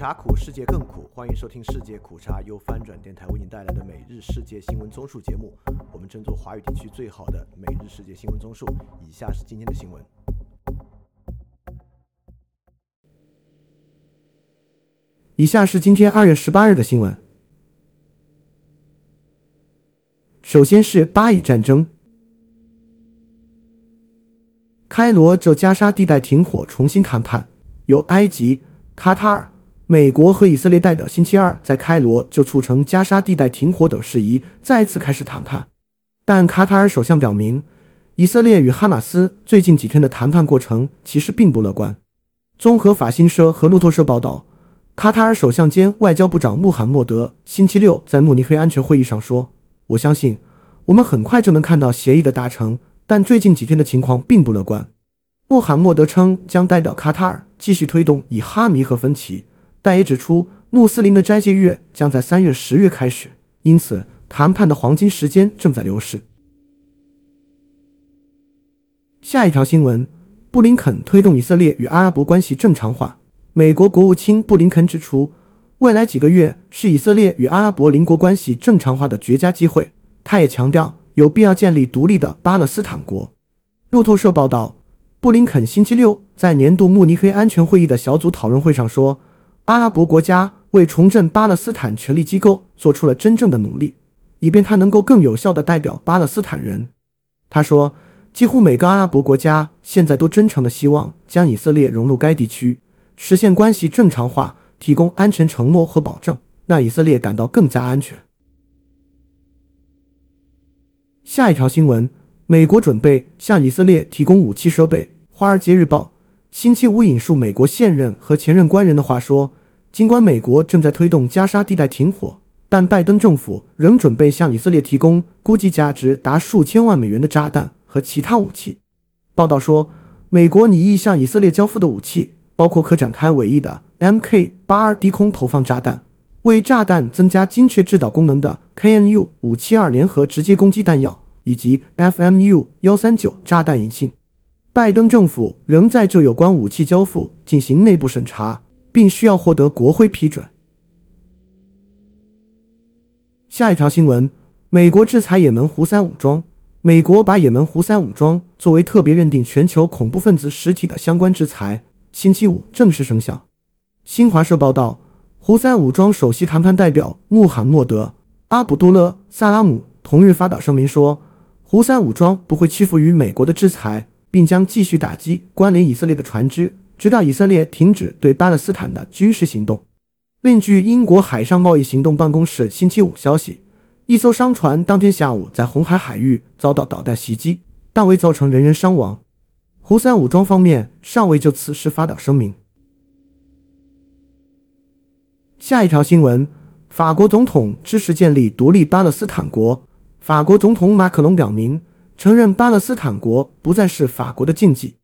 茶苦，世界更苦。欢迎收听《世界苦茶》，由翻转电台为您带来的每日世界新闻综述节目。我们争做华语地区最好的每日世界新闻综述。以下是今天的新闻。以下是今天二月十八日的新闻。首先是巴以战争，开罗就加沙地带停火重新谈判，由埃及、卡塔尔。美国和以色列代表星期二在开罗就促成加沙地带停火等事宜再次开始谈判，但卡塔尔首相表明，以色列与哈马斯最近几天的谈判过程其实并不乐观。综合法新社和路透社报道，卡塔尔首相兼外交部长穆罕默德星期六在慕尼黑安全会议上说：“我相信我们很快就能看到协议的达成，但最近几天的情况并不乐观。”穆罕默德称将代表卡塔尔继续推动以哈弥和分歧。但也指出，穆斯林的斋戒月将在三月、十月开始，因此谈判的黄金时间正在流逝。下一条新闻：布林肯推动以色列与阿拉伯关系正常化。美国国务卿布林肯指出，未来几个月是以色列与阿拉伯邻国关系正常化的绝佳机会。他也强调，有必要建立独立的巴勒斯坦国。路透社报道，布林肯星期六在年度慕尼黑安全会议的小组讨论会上说。阿拉伯国家为重振巴勒斯坦权力机构做出了真正的努力，以便他能够更有效地代表巴勒斯坦人。他说，几乎每个阿拉伯国家现在都真诚地希望将以色列融入该地区，实现关系正常化，提供安全承诺和保证，让以色列感到更加安全。下一条新闻：美国准备向以色列提供武器设备。《华尔街日报》星期五引述美国现任和前任官员的话说。尽管美国正在推动加沙地带停火，但拜登政府仍准备向以色列提供估计价值达数千万美元的炸弹和其他武器。报道说，美国拟意向以色列交付的武器包括可展开尾翼的 Mk-82 低空投放炸弹、为炸弹增加精确制导功能的 KNU-572 联合直接攻击弹药以及 FMU-139 炸弹引信。拜登政府仍在就有关武器交付进行内部审查。并需要获得国会批准。下一条新闻：美国制裁也门胡塞武装。美国把也门胡塞武装作为特别认定全球恐怖分子实体的相关制裁，星期五正式生效。新华社报道，胡塞武装首席谈判代表穆罕默德·阿卜杜勒·萨拉姆同日发表声明说，胡塞武装不会屈服于美国的制裁，并将继续打击关联以色列的船只。直到以色列停止对巴勒斯坦的军事行动。另据英国海上贸易行动办公室星期五消息，一艘商船当天下午在红海海域遭到导弹袭击，但未造成人员伤亡。胡塞武装方面尚未就此事发表声明。下一条新闻：法国总统支持建立独立巴勒斯坦国。法国总统马克龙表明，承认巴勒斯坦国不再是法国的禁忌。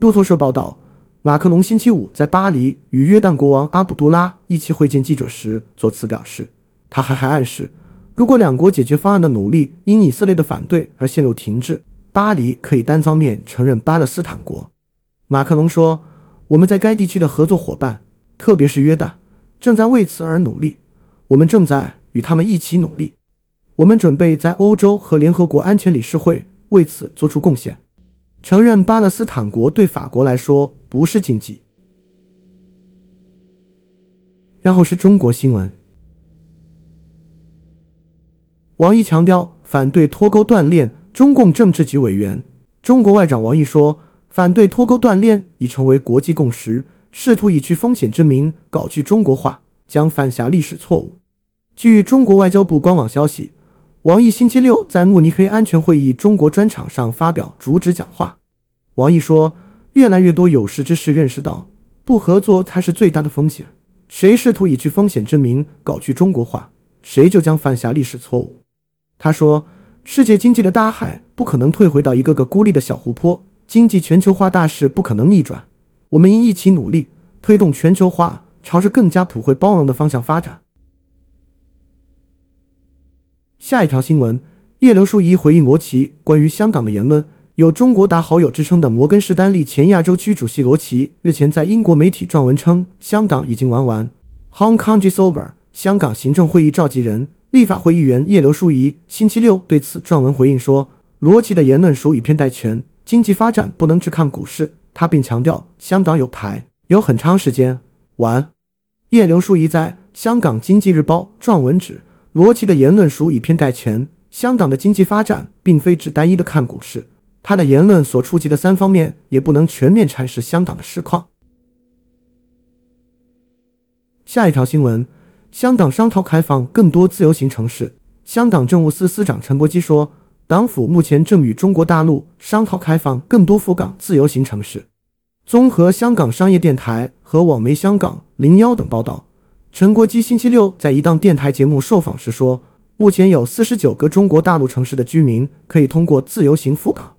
路透社报道。马克龙星期五在巴黎与约旦国王阿卜杜拉一起会见记者时作词表示，他还还暗示，如果两国解决方案的努力因以色列的反对而陷入停滞，巴黎可以单方面承认巴勒斯坦国。马克龙说：“我们在该地区的合作伙伴，特别是约旦，正在为此而努力。我们正在与他们一起努力。我们准备在欧洲和联合国安全理事会为此做出贡献。承认巴勒斯坦国对法国来说。”不是禁忌。然后是中国新闻。王毅强调反对脱钩断链。中共政治局委员、中国外长王毅说，反对脱钩断链已成为国际共识。试图以去风险之名搞去中国化，将犯下历史错误。据中国外交部官网消息，王毅星期六在慕尼黑安全会议中国专场上发表主旨讲话。王毅说。越来越多有识之士认识到，不合作才是最大的风险。谁试图以去风险之名搞去中国化，谁就将犯下历史错误。他说：“世界经济的大海不可能退回到一个个孤立的小湖泊，经济全球化大势不可能逆转。我们应一起努力，推动全球化朝着更加普惠包容的方向发展。”下一条新闻：叶刘淑仪回应罗奇关于香港的言论。有“中国达好友”之称的摩根士丹利前亚洲区主席罗奇日前在英国媒体撰文称，香港已经玩完。Hong Kong is over 香港行政会议召集人、立法会议员叶刘淑仪星期六对此撰文回应说：“罗奇的言论属以偏概全，经济发展不能只看股市。”他并强调，香港有牌有很长时间。玩，叶刘淑仪在《香港经济日报》撰文指，罗奇的言论属以偏概全，香港的经济发展并非只单一的看股市，他的言论所触及的三方面也不能全面阐释香港的实况。下一条新闻：香港商讨开放更多自由行城市。香港政务司司长陈国基说，港府目前正与中国大陆商讨开放更多赴港自由行城市。综合香港商业电台和网媒香港零幺等报道，陈国基星期六在一档电台节目受访时说，目前有四十九个中国大陆城市的居民可以通过自由行赴港。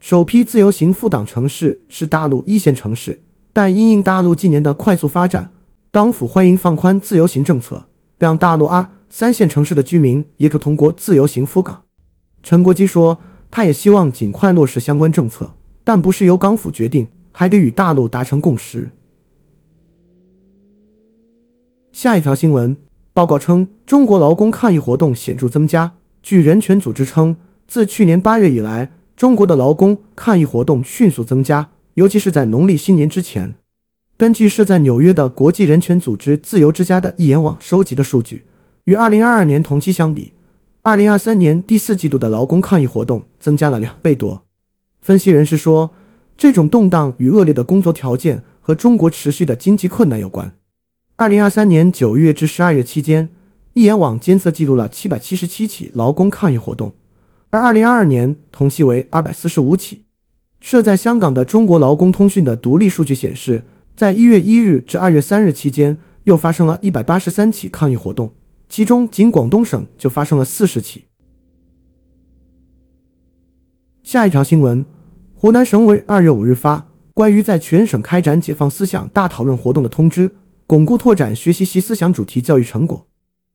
首批自由行赴港城市是大陆一线城市，但因应大陆近年的快速发展。港府欢迎放宽自由行政策，让大陆二三线城市的居民也可通过自由行赴港。陈国基说，他也希望尽快落实相关政策，但不是由港府决定，还得与大陆达成共识。下一条新闻报告称，中国劳工抗议活动显著增加。据人权组织称，自去年八月以来，中国的劳工抗议活动迅速增加，尤其是在农历新年之前。根据设在纽约的国际人权组织自由之家的一眼网收集的数据，与2022年同期相比，2023年第四季度的劳工抗议活动增加了两倍多。分析人士说，这种动荡与恶劣的工作条件和中国持续的经济困难有关。2023年9月至12月期间，一眼网监测记录了777起劳工抗议活动，而2022年同期为245起。设在香港的中国劳工通讯的独立数据显示。在一月一日至二月三日期间，又发生了一百八十三起抗议活动，其中仅广东省就发生了四十起。下一条新闻：湖南省委二月五日发关于在全省开展解放思想大讨论活动的通知，巩固拓展学习习思想主题教育成果。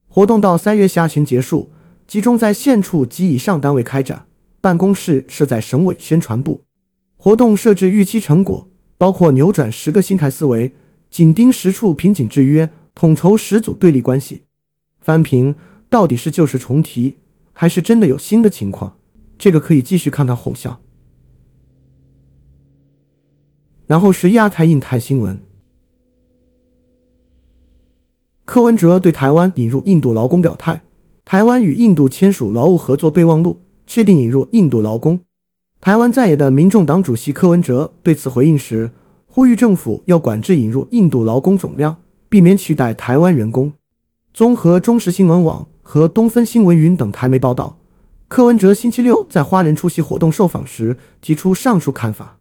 活动到三月下旬结束，集中在县处及以上单位开展，办公室设在省委宣传部。活动设置预期成果。包括扭转十个心态思维，紧盯十处瓶颈制约，统筹十组对立关系，翻评到底是旧事重提，还是真的有新的情况？这个可以继续看到后效。然后是亚太印太新闻，柯文哲对台湾引入印度劳工表态，台湾与印度签署劳务合作备忘录，确定引入印度劳工。台湾在野的民众党主席柯文哲对此回应时，呼吁政府要管制引入印度劳工总量，避免取代台湾员工。综合中时新闻网和东森新闻云等台媒报道，柯文哲星期六在花莲出席活动受访时提出上述看法。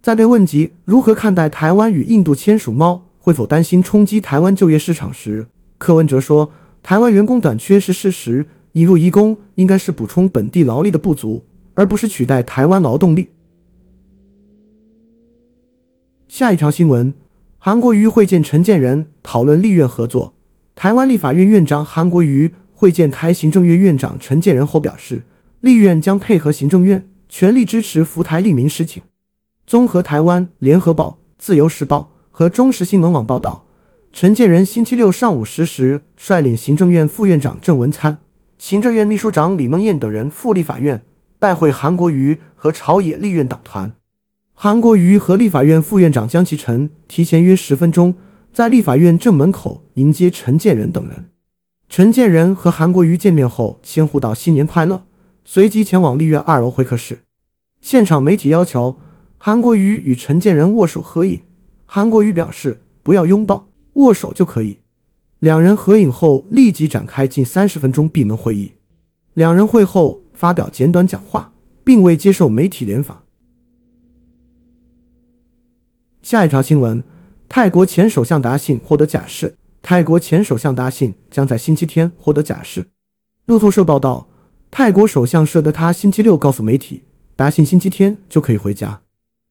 在被问及如何看待台湾与印度签署猫会否担心冲击台湾就业市场时，柯文哲说：“台湾员工短缺是事实，引入移工应该是补充本地劳力的不足。”而不是取代台湾劳动力。下一条新闻：韩国瑜会见陈建仁，讨论立院合作。台湾立法院院长韩国瑜会见台行政院院长陈建仁后表示，立院将配合行政院，全力支持福台利民事情。综合台湾联合报、自由时报和中时新闻网报道，陈建仁星期六上午十时率领行政院副院长郑文灿、行政院秘书长李梦燕等人赴立法院。拜会韩国瑜和朝野立院党团，韩国瑜和立法院副院长江启臣提前约十分钟在立法院正门口迎接陈建仁等人。陈建仁和韩国瑜见面后，先互道新年快乐，随即前往立院二楼会客室。现场媒体要求韩国瑜与陈建仁握手合影，韩国瑜表示不要拥抱，握手就可以。两人合影后，立即展开近三十分钟闭门会议。两人会后。发表简短讲话，并未接受媒体联访。下一条新闻：泰国前首相达信获得假释。泰国前首相达信将在星期天获得假释。路透社报道，泰国首相舍德他星期六告诉媒体，达信星期天就可以回家。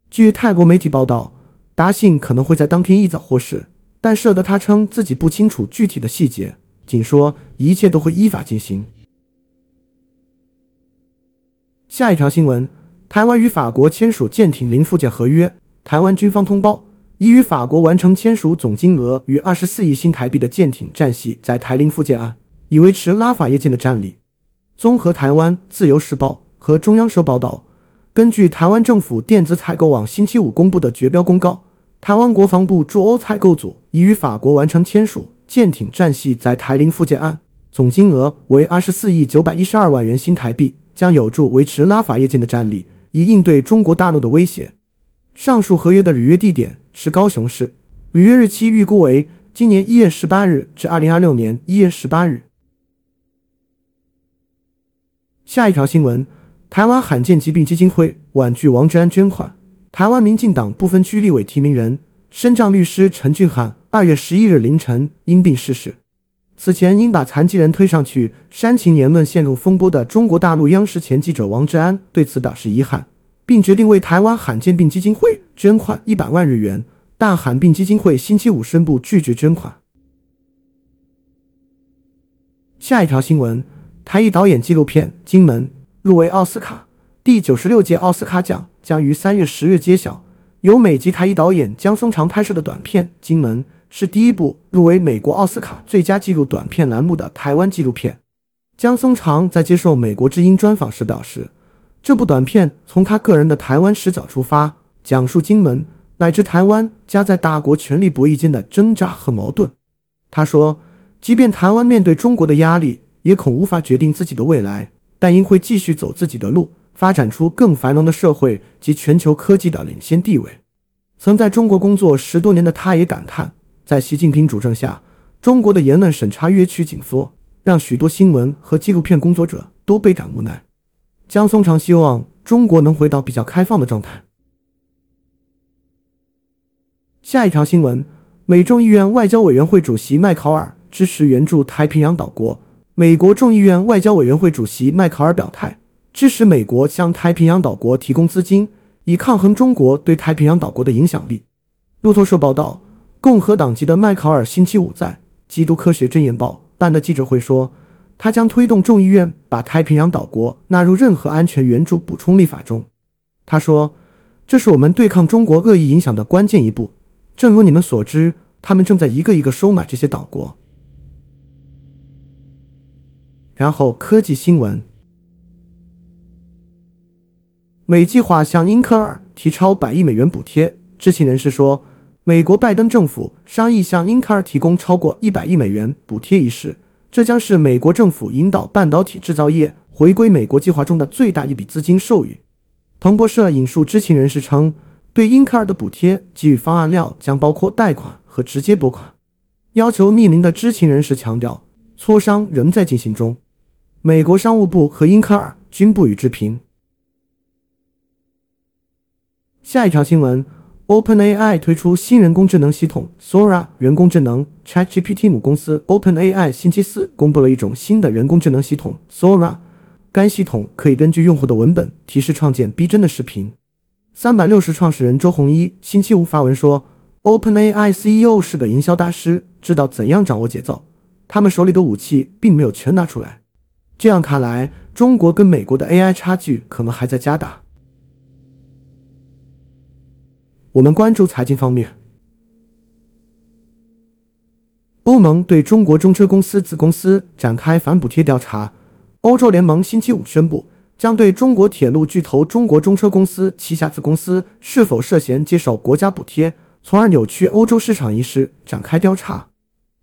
据泰国媒体报道，达信可能会在当天一早获释，但舍德他称自己不清楚具体的细节，仅说一切都会依法进行。下一条新闻：台湾与法国签署舰艇零附件合约。台湾军方通报，已与法国完成签署总金额逾二十四亿新台币的舰艇战系在台林附件案，以维持拉法叶舰的战力。综合台湾自由时报和中央社报道，根据台湾政府电子采购网星期五公布的绝标公告，台湾国防部驻欧采购组已与法国完成签署舰艇战系在台林附近岸，总金额为二十四亿九百一十二万元新台币，将有助维持拉法叶舰的战力，以应对中国大陆的威胁。上述合约的履约地点是高雄市，履约日期预估为今年一月十八日至二零二六年一月十八日。下一条新闻：台湾罕见疾病基金会婉拒王志安捐款。台湾民进党不分区立委提名人、身障律师陈俊翰二月十一日凌晨因病逝世。此前因把残疾人推上去煽情言论陷入风波的中国大陆央视前记者王志安对此表示遗憾。并决定为台湾罕见病基金会捐款一百万日元，但罕病基金会星期五宣布拒绝捐款。下一条新闻：台裔导演纪录片《金门》入围奥斯卡，第九十六届奥斯卡奖将于三月、十月揭晓。由美籍台裔导演江松长拍摄的短片《金门》是第一部入围美国奥斯卡最佳纪录短片栏目的台湾纪录片。江松长在接受美国之音专访时表示。这部短片从他个人的台湾视角出发，讲述金门乃至台湾夹在大国权力博弈间的挣扎和矛盾。他说：“即便台湾面对中国的压力，也恐无法决定自己的未来，但应会继续走自己的路，发展出更繁荣的社会及全球科技的领先地位。”曾在中国工作十多年的他也感叹，在习近平主政下，中国的言论审查越趋紧缩，让许多新闻和纪录片工作者都倍感无奈。江松长希望中国能回到比较开放的状态。下一条新闻：美众议院外交委员会主席麦考尔支持援助太平洋岛国。美国众议院外交委员会主席麦考尔表态，支持美国向太平洋岛国提供资金，以抗衡中国对太平洋岛国的影响力。路透社报道，共和党籍的麦考尔星期五在《基督科学箴言报》办的记者会说。他将推动众议院把太平洋岛国纳入任何安全援助补充立法中。他说：“这是我们对抗中国恶意影响的关键一步。正如你们所知，他们正在一个一个收买这些岛国。”然后，科技新闻：美计划向英特尔提超百亿美元补贴。知情人士说，美国拜登政府商议向英特尔提供超过一百亿美元补贴一事。这将是美国政府引导半导体制造业回归美国计划中的最大一笔资金授予。彭博社引述知情人士称，对英特尔的补贴给予方案料将包括贷款和直接拨款。要求匿名的知情人士强调，磋商仍在进行中。美国商务部和英特尔均不予置评。下一条新闻。OpenAI 推出新人工智能系统 Sora 人工智能。ChatGPT 母公司 OpenAI 星期四公布了一种新的人工智能系统 Sora。该系统可以根据用户的文本提示创建逼真的视频。三百六十创始人周鸿祎星期五发文说：“OpenAI CEO 是个营销大师，知道怎样掌握节奏。他们手里的武器并没有全拿出来。这样看来，中国跟美国的 AI 差距可能还在加大。”我们关注财经方面。欧盟对中国中车公司子公司展开反补贴调查。欧洲联盟星期五宣布，将对中国铁路巨头中国中车公司旗下子公司是否涉嫌接受国家补贴，从而扭曲欧洲市场一事展开调查。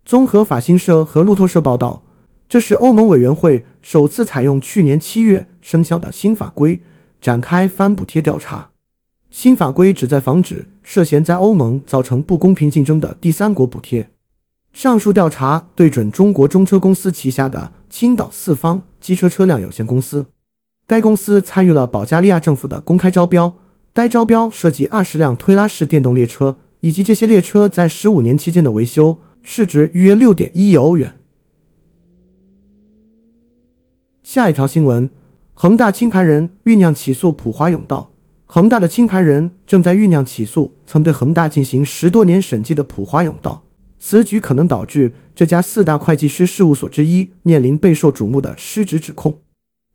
综合法新社和路透社报道，这是欧盟委员会首次采用去年七月生效的新法规展开反补贴调查。新法规旨在防止涉嫌在欧盟造成不公平竞争的第三国补贴。上述调查对准中国中车公司旗下的青岛四方机车车辆有限公司。该公司参与了保加利亚政府的公开招标，该招标涉及二十辆推拉式电动列车以及这些列车在十五年期间的维修，市值约六点一亿欧元。下一条新闻：恒大清盘人酝酿起诉普华永道。恒大的清盘人正在酝酿起诉曾对恒大进行十多年审计的普华永道，此举可能导致这家四大会计师事务所之一面临备受瞩目的失职指控。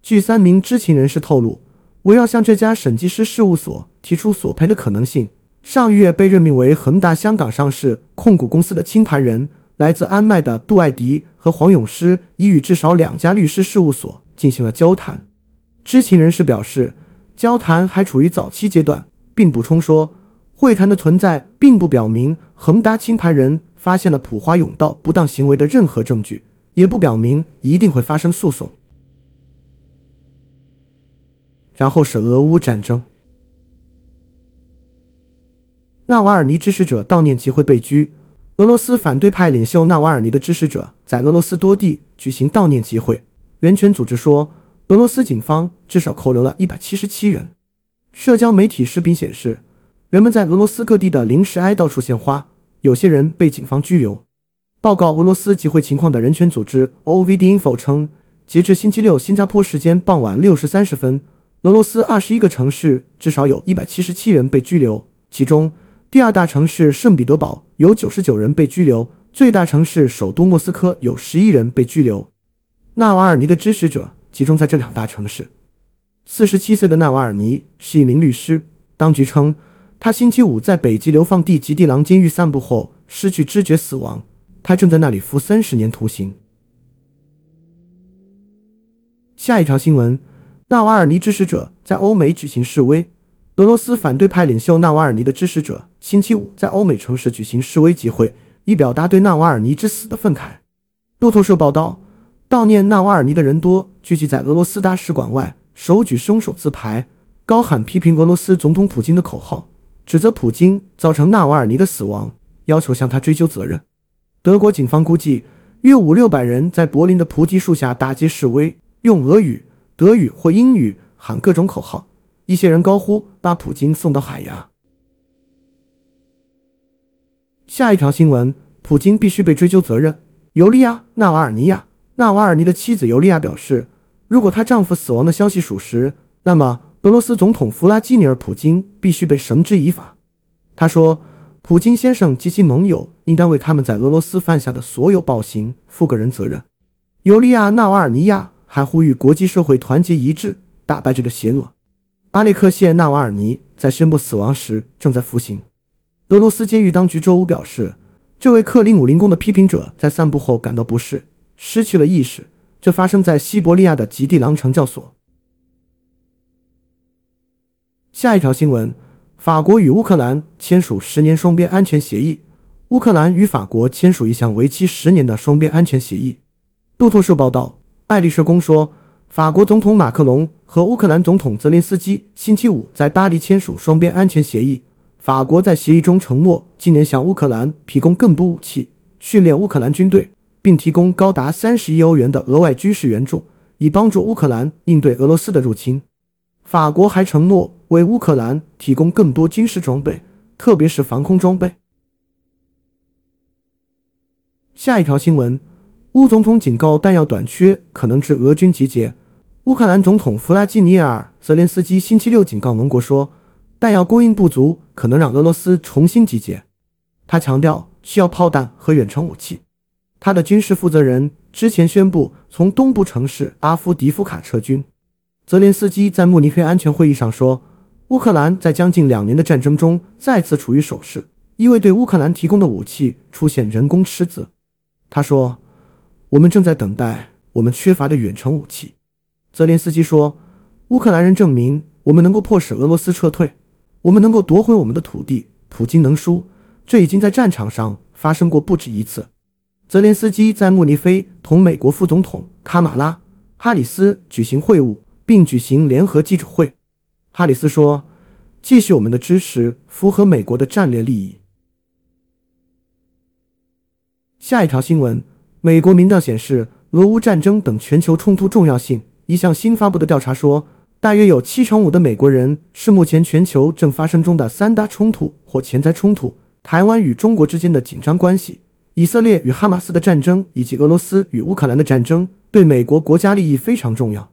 据三名知情人士透露，围绕向这家审计师事务所提出索赔的可能性，上月被任命为恒大香港上市控股公司的清盘人，来自安迈的杜艾迪和黄永诗已与至少两家律师事务所进行了交谈。知情人士表示，交谈还处于早期阶段，并补充说，会谈的存在并不表明恒达清盘人发现了普华永道不当行为的任何证据，也不表明一定会发生诉讼。然后是俄乌战争。纳瓦尔尼支持者悼念集会被拘，俄罗斯反对派领袖纳瓦尔尼的支持者在俄罗斯多地举行悼念集会。人权组织说，俄罗斯警方至少扣留了一百七十七人。社交媒体视频显示，人们在俄罗斯各地的临时哀悼处献花，有些人被警方拘留。报告俄罗斯集会情况的人权组织 OVD-Info 称，截至星期六新加坡时间傍晚六时三十分，俄罗斯二十一个城市至少有一百七十七人被拘留，其中。第二大城市圣彼得堡有九十九人被拘留，最大城市首都莫斯科有十一人被拘留。纳瓦尔尼的支持者集中在这两大城市。四十七岁的纳瓦尔尼是一名律师，当局称他星期五在北极流放地极地狼监狱散步后失去知觉死亡，他正在那里服三十年徒刑。下一条新闻：纳瓦尔尼支持者在欧美举行示威。俄罗斯反对派领袖纳瓦尔尼的支持者星期五在欧美城市举行示威集会，以表达对纳瓦尔尼之死的愤慨。路透社报道，悼念纳瓦尔尼的人多聚集在俄罗斯大使馆外，手举凶手自牌，高喊批评俄罗斯总统普京的口号，指责普京造成纳瓦尔尼的死亡，要求向他追究责任。德国警方估计，约五六百人在柏林的菩提树下大街示威，用俄语、德语或英语喊各种口号。一些人高呼“把普京送到海牙”。下一条新闻：普京必须被追究责任。尤利娅·纳瓦尔尼亚，纳瓦尔尼的妻子尤利娅表示，如果她丈夫死亡的消息属实，那么俄罗斯总统弗拉基米尔·普京必须被绳之以法。她说，普京先生及其盟友应当为他们在俄罗斯犯下的所有暴行负个人责任。尤利娅·纳瓦尔尼亚还呼吁国际社会团结一致，打败这个邪恶。阿列克谢·纳瓦尔尼在宣布死亡时正在服刑。俄罗斯监狱当局周五表示，这位克里姆林宫的批评者在散步后感到不适，失去了意识。这发生在西伯利亚的极地狼惩教所。下一条新闻：法国与乌克兰签署十年双边安全协议。乌克兰与法国签署一项为期十年的双边安全协议。路透社报道，爱丽舍宫说。法国总统马克龙和乌克兰总统泽连斯基星期五在巴黎签署双边安全协议。法国在协议中承诺今年向乌克兰提供更多武器，训练乌克兰军队，并提供高达三十亿欧元的额外军事援助，以帮助乌克兰应对俄罗斯的入侵。法国还承诺为乌克兰提供更多军事装备，特别是防空装备。下一条新闻：乌总统警告弹药短缺可能致俄军集结。乌克兰总统弗拉基米尔·泽连斯基星期六警告盟国说，弹药供应不足可能让俄罗斯重新集结。他强调需要炮弹和远程武器。他的军事负责人之前宣布从东部城市阿夫迪夫卡撤军。泽连斯基在慕尼黑安全会议上说，乌克兰在将近两年的战争中再次处于守势，因为对乌克兰提供的武器出现人工吃字。他说：“我们正在等待我们缺乏的远程武器。”泽连斯基说：“乌克兰人证明我们能够迫使俄罗斯撤退，我们能够夺回我们的土地。普京能输，这已经在战场上发生过不止一次。”泽连斯基在慕尼黑同美国副总统卡马拉·哈里斯举行会晤，并举行联合记者会。哈里斯说：“继续我们的支持，符合美国的战略利益。”下一条新闻：美国民调显示，俄乌战争等全球冲突重要性。一项新发布的调查说，大约有七成五的美国人是目前全球正发生中的三大冲突或潜在冲突：台湾与中国之间的紧张关系、以色列与哈马斯的战争，以及俄罗斯与乌克兰的战争，对美国国家利益非常重要。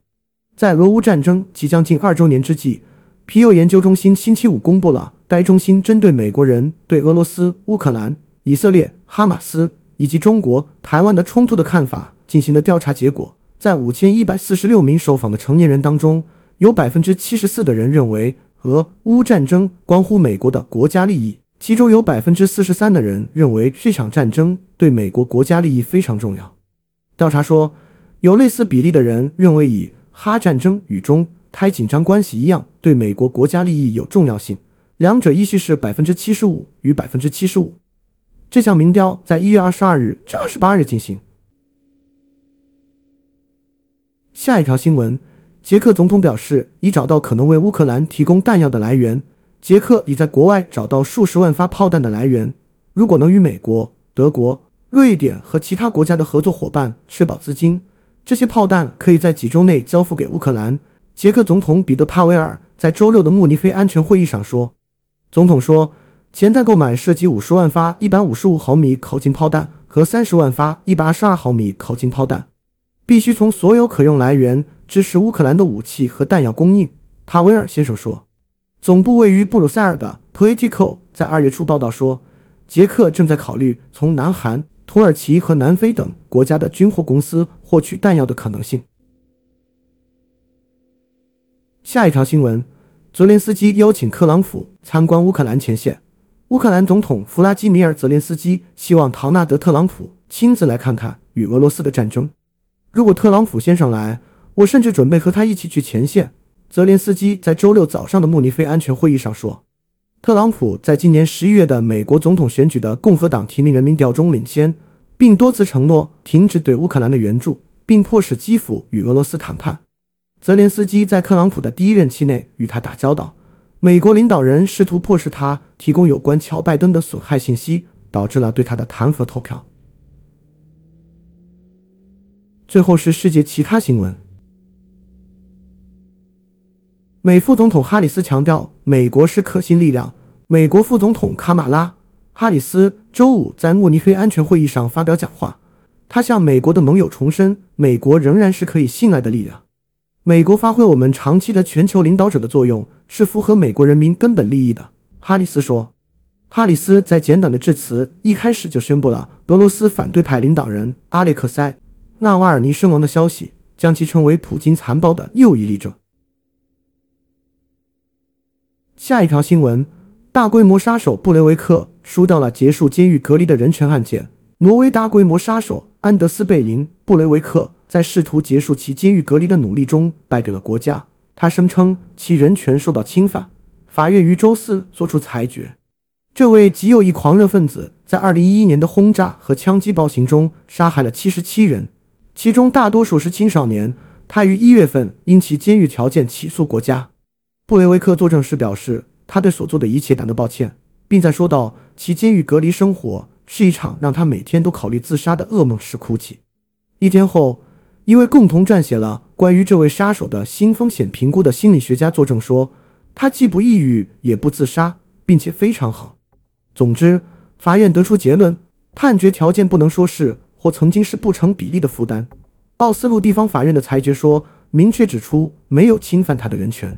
在俄乌战争即将近二周年之际，皮尤研究中心星期五公布了该中心针对美国人对俄罗斯、乌克兰、以色列、哈马斯以及中国台湾的冲突的看法进行的调查结果。在五千一百四十六名受访的成年人当中，有百分之七十四的人认为俄乌战争关乎美国的国家利益，其中有百分之四十三的人认为这场战争对美国国家利益非常重要。调查说，有类似比例的人认为以哈战争与中台紧张关系一样，对美国国家利益有重要性。两者依序是百分之七十五与百分之七十五。这项民调在一月二十二日至二十八日进行。下一条新闻：捷克总统表示已找到可能为乌克兰提供弹药的来源。捷克已在国外找到数十万发炮弹的来源。如果能与美国、德国、瑞典和其他国家的合作伙伴确保资金，这些炮弹可以在几周内交付给乌克兰。捷克总统彼得·帕维尔在周六的慕尼黑安全会议上说：“总统说，潜在购买涉及五十万发一百五十五毫米口径炮弹和三十万发一百二十二毫米口径炮弹。”必须从所有可用来源支持乌克兰的武器和弹药供应，帕维尔先生说。总部位于布鲁塞尔的 Politico 在二月初报道说，捷克正在考虑从南韩、土耳其和南非等国家的军火公司获取弹药的可能性。下一条新闻：泽连斯基邀请特朗普参观乌克兰前线。乌克兰总统弗拉基米尔·泽连斯基希望唐纳德·特朗普亲自来看看与俄罗斯的战争。如果特朗普先生来，我甚至准备和他一起去前线。泽连斯基在周六早上的慕尼黑安全会议上说，特朗普在今年十一月的美国总统选举的共和党提名人民调中领先，并多次承诺停止对乌克兰的援助，并迫使基辅与俄罗斯谈判。泽连斯基在特朗普的第一任期内与他打交道，美国领导人试图迫使他提供有关乔拜登的损害信息，导致了对他的弹劾投票。最后是世界其他新闻。美副总统哈里斯强调，美国是可信力量。美国副总统卡马拉·哈里斯周五在慕尼黑安全会议上发表讲话，他向美国的盟友重申，美国仍然是可以信赖的力量。美国发挥我们长期的全球领导者的作用，是符合美国人民根本利益的。哈里斯说。哈里斯在简短的致辞一开始就宣布了俄罗斯反对派领导人阿列克塞。纳瓦尔尼身亡的消息将其称为普京残暴的又一例证。下一条新闻：大规模杀手布雷维克输掉了结束监狱隔离的人权案件。挪威大规模杀手安德斯贝林布雷维克在试图结束其监狱隔离的努力中败给了国家。他声称其人权受到侵犯。法院于周四作出裁决。这位极右翼狂热分子在2011年的轰炸和枪击暴行中杀害了77人。其中大多数是青少年。他于一月份因其监狱条件起诉国家。布雷维克作证时表示，他对所做的一切感到抱歉，并在说到其监狱隔离生活是一场让他每天都考虑自杀的噩梦时哭泣。一天后，一位共同撰写了关于这位杀手的新风险评估的心理学家作证说，他既不抑郁也不自杀，并且非常好。总之，法院得出结论：判决条件不能说是。或曾经是不成比例的负担。奥斯陆地方法院的裁决说，明确指出没有侵犯他的人权。